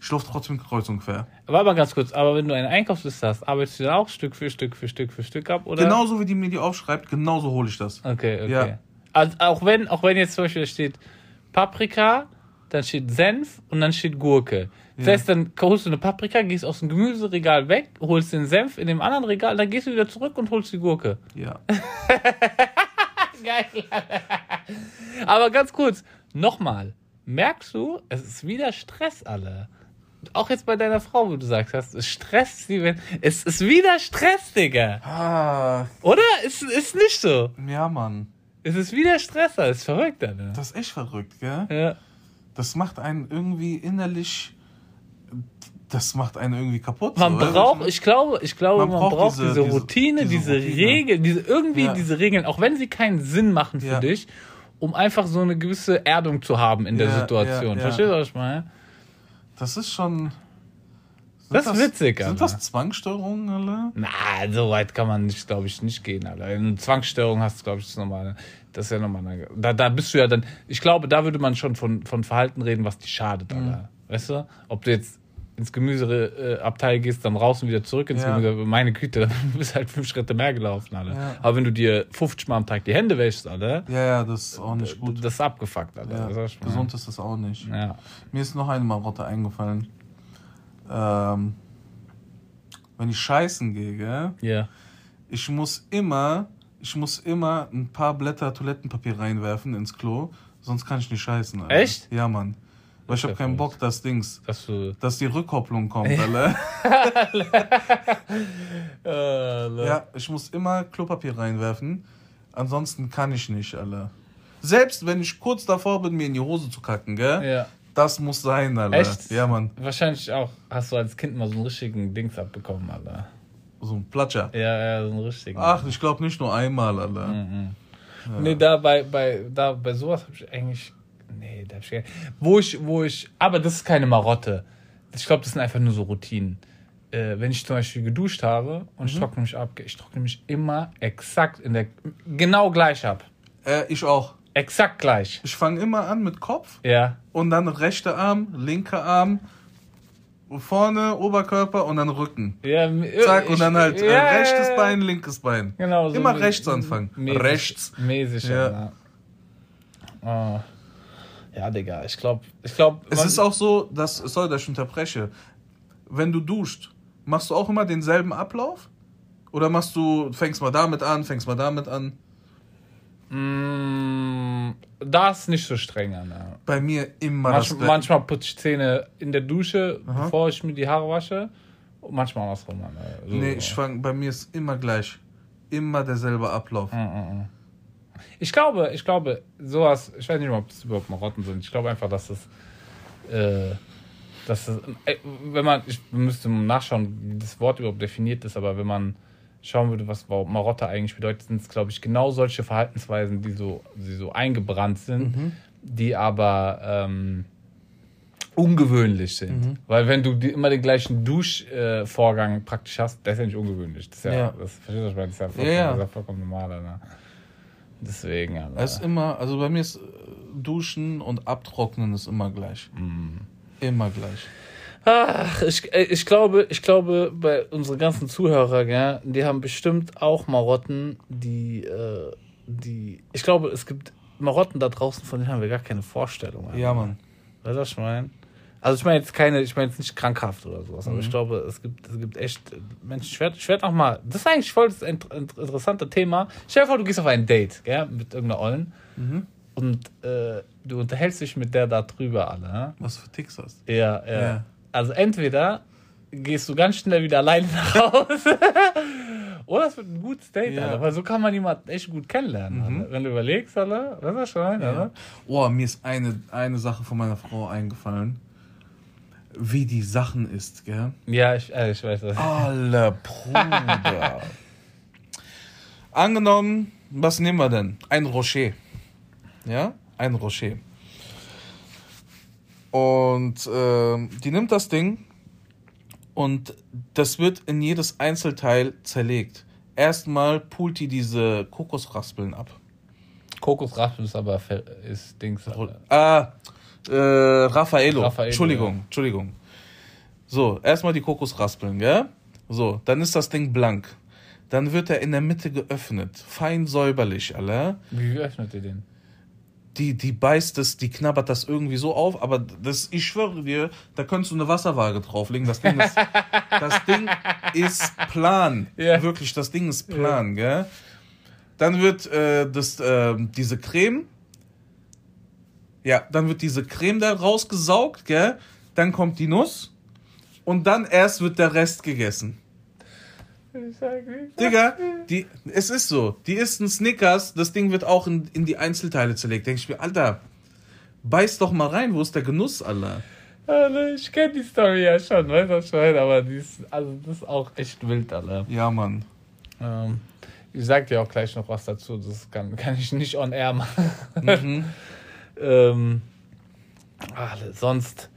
Ich laufe trotzdem kreuz und quer. Aber aber ganz kurz, aber wenn du eine Einkaufsliste hast, arbeitest du dann auch Stück für Stück für Stück für Stück ab, oder? Genauso wie die mir die aufschreibt, genauso hole ich das. Okay, okay. Ja. Also auch wenn, auch wenn jetzt zum Beispiel steht Paprika, dann steht Senf und dann steht Gurke. Das ja. heißt, dann holst du eine Paprika, gehst aus dem Gemüseregal weg, holst den Senf in dem anderen Regal, dann gehst du wieder zurück und holst die Gurke. Ja. Geil. Aber ganz kurz, nochmal. Merkst du, es ist wieder Stress, alle. Auch jetzt bei deiner Frau, wo du sagst hast, es stresst sie, wenn. Es ist wieder Stress, Digga. Ah. Oder? Es ist nicht so. Ja, Mann. Es ist wieder Stress, das ist verrückt, Alter. Das ist echt verrückt, gell? Ja. Das macht einen irgendwie innerlich das macht einen irgendwie kaputt. Man so, braucht, ich glaube, ich glaube, man, man braucht, diese, diese Routine, diese, diese, diese Regeln, diese irgendwie ja. diese Regeln, auch wenn sie keinen Sinn machen für ja. dich, um einfach so eine gewisse Erdung zu haben in der ja, Situation. Verstehst du, was ich meine? Das ist schon. Das ist witzig, Alter. Sind das Zwangsstörungen, alle? Na, so weit kann man nicht, glaube ich, nicht gehen, Alter. Eine Zwangsstörung hast du, glaube ich, das normale. Das ist ja nochmal. Da, da bist du ja dann. Ich glaube, da würde man schon von, von Verhalten reden, was dich schadet, Alter. Mhm. Weißt du? Ob du jetzt ins Gemüseabteil gehst, dann raus und wieder zurück ins ja. Gemüse. Meine Güte, dann bist halt fünf Schritte mehr gelaufen, alle. Ja. Aber wenn du dir 50 Mal am Tag die Hände wäschst, alle. Ja, ja, das ist auch nicht gut. Das ist abgefuckt, alle. Ja. Das Gesund ist das auch nicht. Ja. Mir ist noch eine Marotte eingefallen. Ähm, wenn ich scheißen gehe, gell? Ja. Ich muss immer, ich muss immer ein paar Blätter Toilettenpapier reinwerfen ins Klo, sonst kann ich nicht scheißen. Alter. Echt? Ja, Mann. Weil ich habe keinen Bock, dass Dings, dass, dass die Rückkopplung kommt, alle. ja, ich muss immer Klopapier reinwerfen. Ansonsten kann ich nicht, alle. Selbst wenn ich kurz davor bin, mir in die Hose zu kacken, gell? Ja. Das muss sein, Alter. Echt? Ja, Mann. Wahrscheinlich auch. Hast du als Kind mal so einen richtigen Dings abbekommen, Alter. So ein Platscher? Ja, ja, so einen richtigen. Ach, ich glaube nicht nur einmal, Alter. Mhm. Ja. Nee, da bei, bei, da bei sowas habe ich eigentlich Nee, da ich, wo ich, wo ich, aber das ist keine Marotte. Ich glaube, das sind einfach nur so Routinen. Äh, wenn ich zum Beispiel geduscht habe und mhm. ich trockne mich ab, ich trockne mich immer exakt in der, genau gleich ab. Äh, ich auch. Exakt gleich. Ich fange immer an mit Kopf. Ja. Und dann rechter Arm, linker Arm, vorne, Oberkörper und dann Rücken. Ja, Zack, ich, und dann halt äh, ja, rechtes Bein, linkes Bein. Genau. So Immer rechts anfangen. Mäßig, rechts. Mäßig, ja. ja. Oh. Ja, Digga, ich glaube, ich glaube. Es ist auch so, dass, sorry, dass ich unterbreche. Wenn du duscht, machst du auch immer denselben Ablauf? Oder machst du, fängst mal damit an, fängst mal damit an? Mm, da ist nicht so streng an. Ja. Bei mir immer. Manch, manchmal putze ich Zähne in der Dusche, Aha. bevor ich mir die Haare wasche. Und manchmal andersrum. So, nee, ich fang, bei mir ist immer gleich. Immer derselbe Ablauf. Mm, mm, mm. Ich glaube, ich glaube, sowas, ich weiß nicht, ob das überhaupt Marotten sind. Ich glaube einfach, dass das, äh, dass das, äh, wenn man, ich müsste nachschauen, wie das Wort überhaupt definiert ist, aber wenn man schauen würde, was Marotte eigentlich bedeutet, sind es, glaube ich, genau solche Verhaltensweisen, die so, die so eingebrannt sind, mhm. die aber ähm, ungewöhnlich sind. Mhm. Weil wenn du immer den gleichen Duschvorgang äh, praktisch hast, das ist ja nicht ungewöhnlich. Das ist ja, ja. Das, verstehst du? Das ist ja vollkommen, ja, ja. Ja vollkommen normal. Ne? Deswegen, aber. Es ist immer, also bei mir ist äh, Duschen und Abtrocknen ist immer gleich. Mm. Immer gleich. Ach, ich, äh, ich glaube, ich glaube, bei unseren ganzen Zuhörern, ja, die haben bestimmt auch Marotten, die, äh, die. Ich glaube, es gibt Marotten da draußen, von denen haben wir gar keine Vorstellung. Ja, Mann. Weißt du, was ich meine? Also ich meine jetzt keine, ich meine jetzt nicht krankhaft oder sowas, aber Mhm. ich glaube, es gibt, es gibt echt Menschen, ich werde ich werd auch mal, das ist eigentlich voll das int- int- interessante Thema. Stell dir vor, du gehst auf ein Date, gell, mit irgendeiner Ollen Mhm. und äh, du unterhältst dich mit der da drüber alle, ne? Was für Ticks hast Ja, ja, Ja. Also entweder gehst du ganz schnell wieder alleine nach Hause oder es wird ein gutes Date, Ja. Alter, weil so kann man jemanden echt gut kennenlernen, Alter. Wenn du überlegst, Alter, was ist das schon, Alter? Oh, mir ist eine, eine Sache von meiner Frau eingefallen. Wie die Sachen ist, gell? Ja, ich, äh, ich weiß das. Alle Bruder. Angenommen, was nehmen wir denn? Ein Rocher. Ja? Ein Rocher. Und ähm, die nimmt das Ding und das wird in jedes Einzelteil zerlegt. Erstmal pult die diese Kokosraspeln ab. Kokosraspeln ist aber ist Dings. Ah, äh, Raffaello. Raffaello, Entschuldigung, ja. Entschuldigung. So, erstmal die Kokosraspeln, gell? So, dann ist das Ding blank. Dann wird er in der Mitte geöffnet. Fein säuberlich, alle. Wie öffnet ihr den? Die, die beißt es, die knabbert das irgendwie so auf, aber das, ich schwöre dir, da könntest du eine Wasserwaage drauflegen. Das Ding ist, das Ding ist plan. Ja. Wirklich, das Ding ist plan, gell? Dann wird äh, das, äh, diese Creme, ja, dann wird diese Creme da rausgesaugt, gell? Dann kommt die Nuss und dann erst wird der Rest gegessen. Digga, die, es ist so. Die isst ein Snickers, das Ding wird auch in, in die Einzelteile zerlegt. Denke ich mir, Alter, beiß doch mal rein, wo ist der Genuss, Alter? Alter, ich kenne die Story ja schon, weißt du schon, aber die ist, also das ist auch echt wild, Alter. Ja, Mann. Ähm, ich sag dir auch gleich noch was dazu, das kann, kann ich nicht on air machen. Mhm. ähm, alle, sonst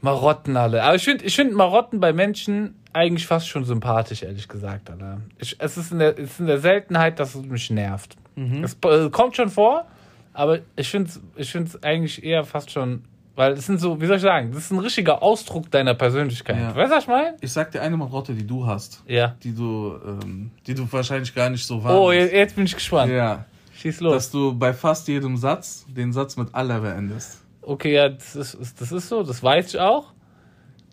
Marotten alle. Aber ich finde ich find Marotten bei Menschen eigentlich fast schon sympathisch, ehrlich gesagt. Alter. Ich, es, ist in der, es ist in der Seltenheit, dass es mich nervt. Es äh, kommt schon vor, aber ich finde es ich find's eigentlich eher fast schon, weil es sind so, wie soll ich sagen, das ist ein richtiger Ausdruck deiner Persönlichkeit. Ja. Weißt du, was ich meine? Ich sag dir eine Marotte, die du hast. Ja. Die du, ähm, die du wahrscheinlich gar nicht so Oh, wahrnimmst. je- jetzt bin ich gespannt. ja. Schieß los. Dass du bei fast jedem Satz den Satz mit aller beendest. Okay, ja, das ist, ist- das ist so, das weiß ich auch.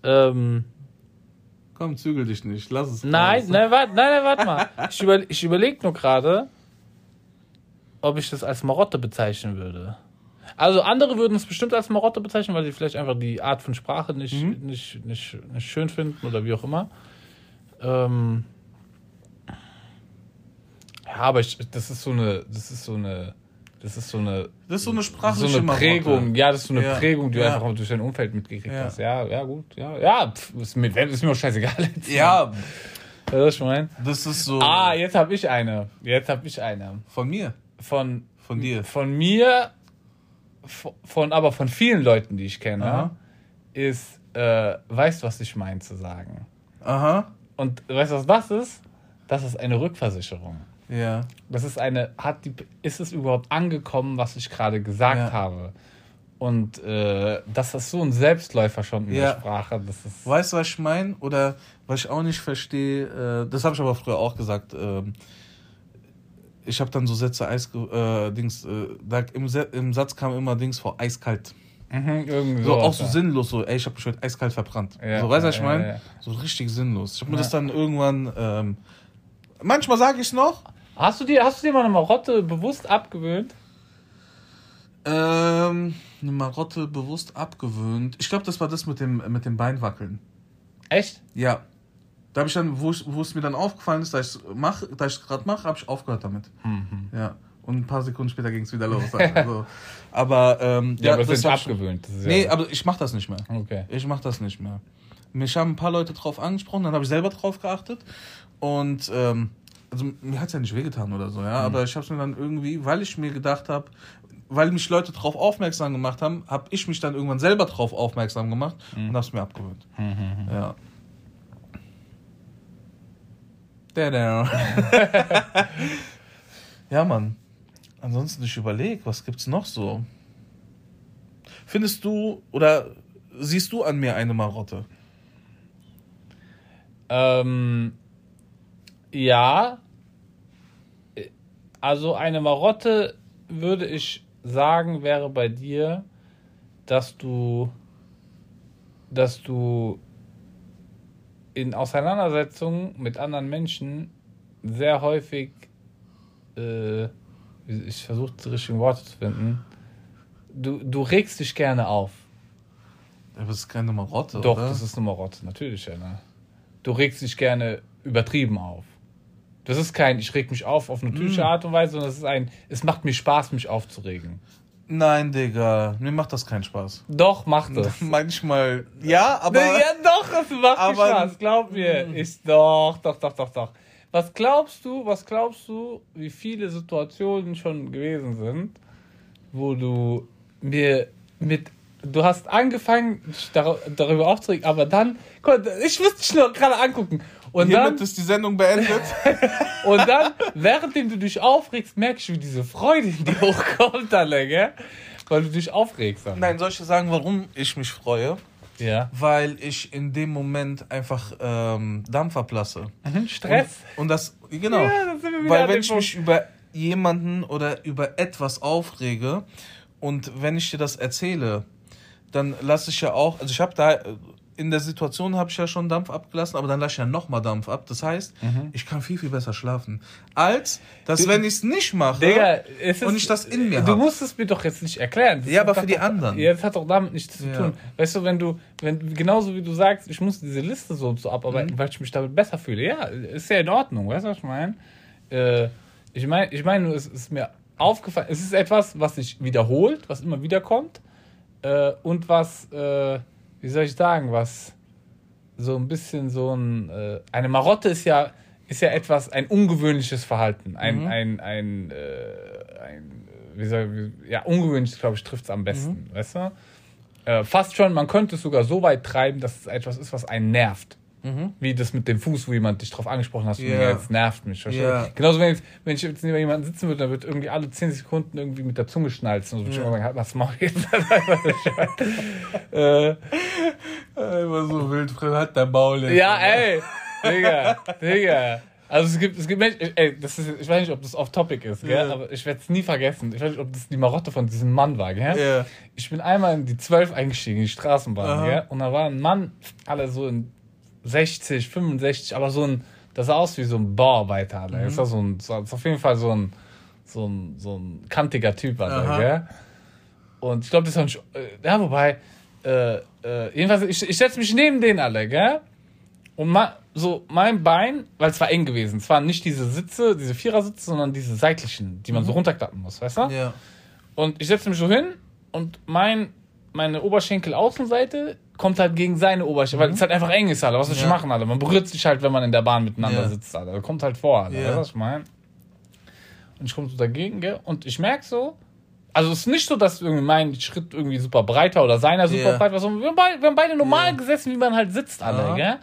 Ähm, Komm, zügel dich nicht. Lass es nein, raus. nein, warte, nein, nein, warte mal. Ich, über, ich überlege nur gerade, ob ich das als Marotte bezeichnen würde. Also andere würden es bestimmt als Marotte bezeichnen, weil sie vielleicht einfach die Art von Sprache nicht, nicht, nicht, nicht schön finden oder wie auch immer. Ähm, ja, aber ich, das ist so eine, das ist so eine, das ist so eine, Das ist so eine so sprachliche eine Marotte. Prägung, ja, das ist so eine Ja. Prägung, die du Ja. einfach durch dein Umfeld mitgekriegt Ja. hast. Ja, ja, gut, ja, ja, pff, ist mir, ist mir auch scheißegal. Jetzt. Ja, du, was ich meine? das ist so Ah, jetzt habe ich eine. Jetzt habe ich eine. von mir, Von, von dir. von mir, von, von aber von vielen Leuten, die ich kenne, Aha. ist, äh, weißt du, was ich meine zu sagen. Aha. Und weißt du, was das ist? Das ist eine Rückversicherung. Ja. Das ist eine, hat die, ist es überhaupt angekommen, was ich gerade gesagt Ja. habe? Und äh, das ist so ein Selbstläufer schon in Ja. der Sprache. Das ist, Weißt du, was ich meine? Oder was ich auch nicht verstehe, äh, das habe ich aber früher auch gesagt. ähm, ich habe dann so Sätze Eis, äh, Dings, äh, da im, im Satz kam immer Dings vor eiskalt. mhm, So, auch so ja. sinnlos, so, ey, ich habe mich heute eiskalt verbrannt. Ja, so, weißt du, was ich meine? So richtig sinnlos. Ich habe mir das dann irgendwann, ähm, manchmal sage ich es noch, Hast du dir, hast du dir mal eine Marotte bewusst abgewöhnt? ähm, eine Marotte bewusst abgewöhnt. Ich glaube, das war das mit dem, mit dem Beinwackeln. Echt? Ja. Da habe ich dann, wo, ich, wo es mir dann aufgefallen ist, dass ich es mach, da ich es gerade mache, habe ich aufgehört damit. Mhm. Ja. Und ein paar Sekunden später ging es wieder los. Also, aber ähm, Ja, aber das ist abgewöhnt. Das ist Nee, ja, aber ich mache das nicht mehr. Okay. Ich mache das nicht mehr. Mich haben ein paar Leute drauf angesprochen, dann habe ich selber drauf geachtet. Und ähm, also mir hat es ja nicht wehgetan oder so, ja. Aber ich habe es mir dann irgendwie, weil ich mir gedacht habe, weil mich Leute darauf aufmerksam gemacht haben, habe ich mich dann irgendwann selber darauf aufmerksam gemacht und habe es mir abgewöhnt. Ja. Der, der. ja, Mann. Ansonsten, ich überlege, was gibt's noch so? Findest du oder siehst du an mir eine Marotte? Ähm, ja. Also eine Marotte würde ich sagen, wäre bei dir, dass du dass du in Auseinandersetzungen mit anderen Menschen sehr häufig, äh, ich versuche die richtigen Worte zu finden, du, du regst dich gerne auf. Aber das ist keine Marotte, Doch, oder? das ist eine Marotte, natürlich, ja. Ne? Du regst dich gerne übertrieben auf. Das ist kein, ich reg mich auf auf eine natürliche Mm. Art und Weise, sondern es ist ein, es macht mir Spaß, mich aufzuregen. Nein, Digga, mir macht das keinen Spaß. Doch, macht das. Manchmal, ja, aber... ja, doch, es macht mir Aber- Spaß, glaub mir. Ich, doch, doch, doch, doch, doch. Was glaubst du, was glaubst du, wie viele Situationen schon gewesen sind, wo du mir mit, du hast angefangen, dich dar darüber aufzuregen, aber dann, guck, ich muss dich nur gerade angucken. Und dann, Hiermit ist die Sendung beendet. und dann, währenddem du dich aufregst, merkst du, wie diese Freude in dir hochkommt, Alter, gell? Weil du dich aufregst. Alter. Nein, soll ich dir sagen, warum ich mich freue? Ja. Weil ich in dem Moment einfach ähm, Dampf ablasse. Stress. Und, und das, genau. Ja, da sind wir Weil wenn ich Punkt. mich über jemanden oder über etwas aufrege und wenn ich dir das erzähle, dann lasse ich ja auch, also ich habe da, in der Situation habe ich ja schon Dampf abgelassen, aber dann lasse ich ja nochmal Dampf ab. Das heißt, Mhm. ich kann viel, viel besser schlafen. Als, dass wenn ich es nicht mache Digga, es ist, und ich das in mir Du habe. musst es mir doch jetzt nicht erklären. Das Ja, aber für die doch, anderen. Ja, das hat doch damit nichts zu Ja. tun. Weißt du, wenn du, wenn, genauso wie du sagst, ich muss diese Liste so und so abarbeiten, Mhm. weil ich mich damit besser fühle. Ja, ist ja in Ordnung. Weißt du, was ich meine? Äh, ich meine, ich meine, nur, es ist mir aufgefallen, es ist etwas, was sich wiederholt, was immer wieder kommt äh, und was, äh, wie soll ich sagen, was so ein bisschen so ein, äh, eine Marotte ist ja, ist ja etwas, ein ungewöhnliches Verhalten. Ein, Mhm. ein, ein, äh, ein, wie soll, wie, ja, ungewöhnlich, glaube ich, trifft es am besten, weißt du? Äh, fast schon, man könnte es sogar so weit treiben, dass es etwas ist, was einen nervt. Wie das mit dem Fuß, wo jemand dich drauf angesprochen hat, ja. jetzt nervt mich. Ja. Genauso, wenn, jetzt, wenn ich jetzt neben jemandem sitzen würde, dann wird irgendwie alle 10 Sekunden irgendwie mit der Zunge schnalzen. Und so würde ich immer sagen, was mach ich jetzt? äh, Immer so wild, hat der Maul. jetzt. ja, ey, Digga, Digga. Also es gibt, es gibt Menschen, ey, das ist, ich weiß nicht, ob das off-topic ist, gell? Ja. aber ich werde es nie vergessen. Ich weiß nicht, ob das die Marotte von diesem Mann war, gell? Ja. Ich bin einmal in die 12 eingestiegen, in die Straßenbahn, Aha. gell? Und da war ein Mann, alle so in 60, 65, aber so ein, das sah aus wie so ein Bauarbeiter, Alter. Mhm. Das war so ein, das war auf jeden Fall so ein, so ein, so ein kantiger Typ, Alter, gell? Und ich glaube, das ein, Sch- äh, ja, wobei, äh, äh, jedenfalls, ich, ich setze mich neben den alle, gell? Und ma, so mein Bein, weil es war eng gewesen, es waren nicht diese Sitze, diese Vierersitze, sondern diese seitlichen, die man so runterklappen muss, weißt du? Ja. Und ich setze mich so hin und mein, meine Oberschenkel-Außenseite kommt halt gegen seine Oberschenkel, weil es halt einfach eng ist, Alter. Was soll ich Ja. machen, Alter? Man berührt sich halt, wenn man in der Bahn miteinander Ja. sitzt, Alter. Kommt halt vor, Alter. Ja. Weißt du, was ich meine? Und ich komme so dagegen, gell? Und ich merke so, also es ist nicht so, dass irgendwie mein Schritt irgendwie super breit war oder seiner super Ja. breit war, sondern wir haben beide, wir haben beide normal Ja. gesessen, wie man halt sitzt, alle, Aha. gell?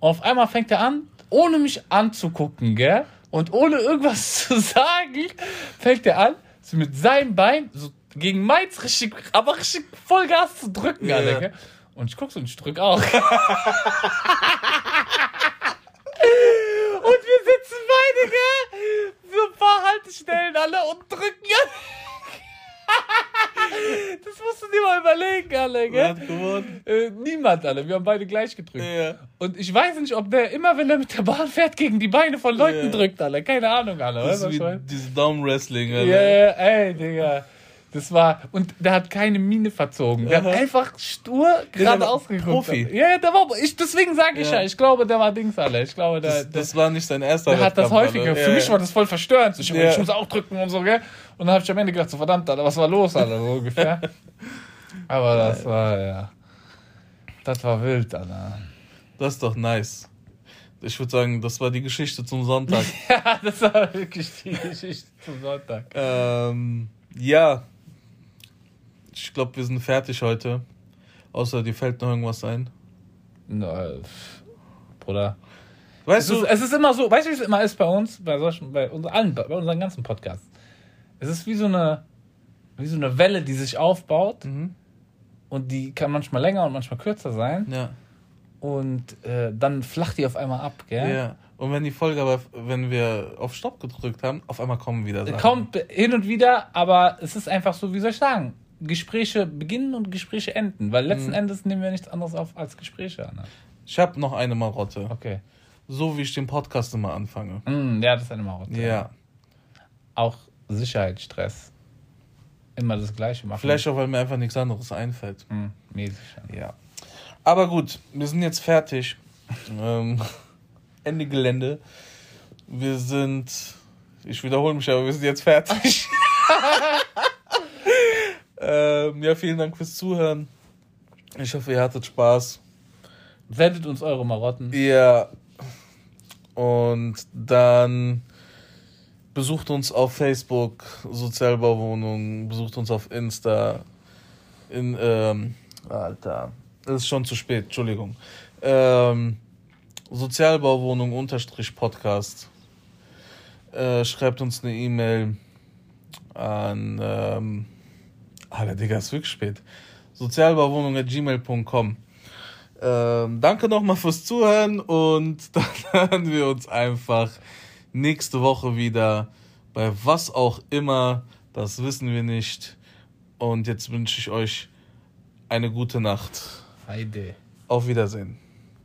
Und auf einmal fängt er an, ohne mich anzugucken, gell? Und ohne irgendwas zu sagen, fängt er an, so mit seinem Bein so gegen meins richtig, aber richtig Vollgas zu drücken, Ja. Alter, gell? Und ich guck so und ich drück auch. und wir sitzen beide, gell? So ein paar Haltestellen alle und drücken. das musst du dir mal überlegen, alle, gell? Äh, niemand, alle. Wir haben beide gleich gedrückt. Ja. Und ich weiß nicht, ob der immer, wenn er mit der Bahn fährt, gegen die Beine von Leuten Ja. drückt, alle. Keine Ahnung, alle. Das ist wie dieses Daumenwrestling. Ja, Alter. ja, ey, Digga. Das war, und der hat keine Miene verzogen. Der hat Aha. einfach stur der gerade war ausgeguckt. Profi. Ja, ja, der war, ich, deswegen sage ich ja. Ja. ich glaube, der war Dings, alle. Ich glaube, der, Das, der, das war nicht sein erster der hat das häufiger. Alter. Für Ja, mich war das voll verstörend. Ich, ich muss auch drücken und so, gell? Und dann habe ich am Ende gedacht, so verdammt, Alter, was war los, Alter, so ungefähr. Aber das war, ja. Das war wild, Alter. Das ist doch nice. Ich würde sagen, das war die Geschichte zum Sonntag. Ja, das war wirklich die Geschichte zum Sonntag. ähm, ja. Ich glaube, wir sind fertig heute. Außer dir fällt noch irgendwas ein. Na, Bruder. Weißt Es ist, du, es ist immer so, weißt du, wie es immer ist bei uns, bei solchen, bei uns allen, bei unseren ganzen Podcasts. Es ist wie so eine, wie so eine Welle, die sich aufbaut Mhm. und die kann manchmal länger und manchmal kürzer sein ja, und äh, dann flacht die auf einmal ab, gell? ja. Und wenn die Folge aber, wenn wir auf Stopp gedrückt haben, auf einmal kommen wieder Sachen. Kommt hin und wieder, aber es ist einfach so, wie soll ich sagen? Gespräche beginnen und Gespräche enden, weil letzten mhm. Endes nehmen wir nichts anderes auf als Gespräche an. Ich habe noch eine Marotte. Okay. So wie ich den Podcast immer anfange. Mm, ja, das ist eine Marotte. Ja. Auch Sicherheitsstress. Immer das Gleiche machen. Vielleicht auch, weil mir einfach nichts anderes einfällt. Mm, mäßig. Ja. Aber gut, wir sind jetzt fertig. ähm, Ende Gelände. Wir sind, ich wiederhole mich, aber wir sind jetzt fertig. ähm, ja, vielen Dank fürs Zuhören. Ich hoffe, ihr hattet Spaß. Sendet uns eure Marotten. Ja. Und dann besucht uns auf Facebook, Sozialbauwohnung, besucht uns auf Insta. In, ähm, Alter, es ist schon zu spät, Entschuldigung. Ähm, Sozialbauwohnung unterstrich Podcast. Äh, schreibt uns eine E-Mail an, ähm, Alter, Digga, ist wirklich spät. Sozialbauwohnung at gmail.com. Ähm, danke nochmal fürs Zuhören und dann hören wir uns einfach nächste Woche wieder bei was auch immer. Das wissen wir nicht. Und jetzt wünsche ich euch eine gute Nacht. Heide. Auf Wiedersehen.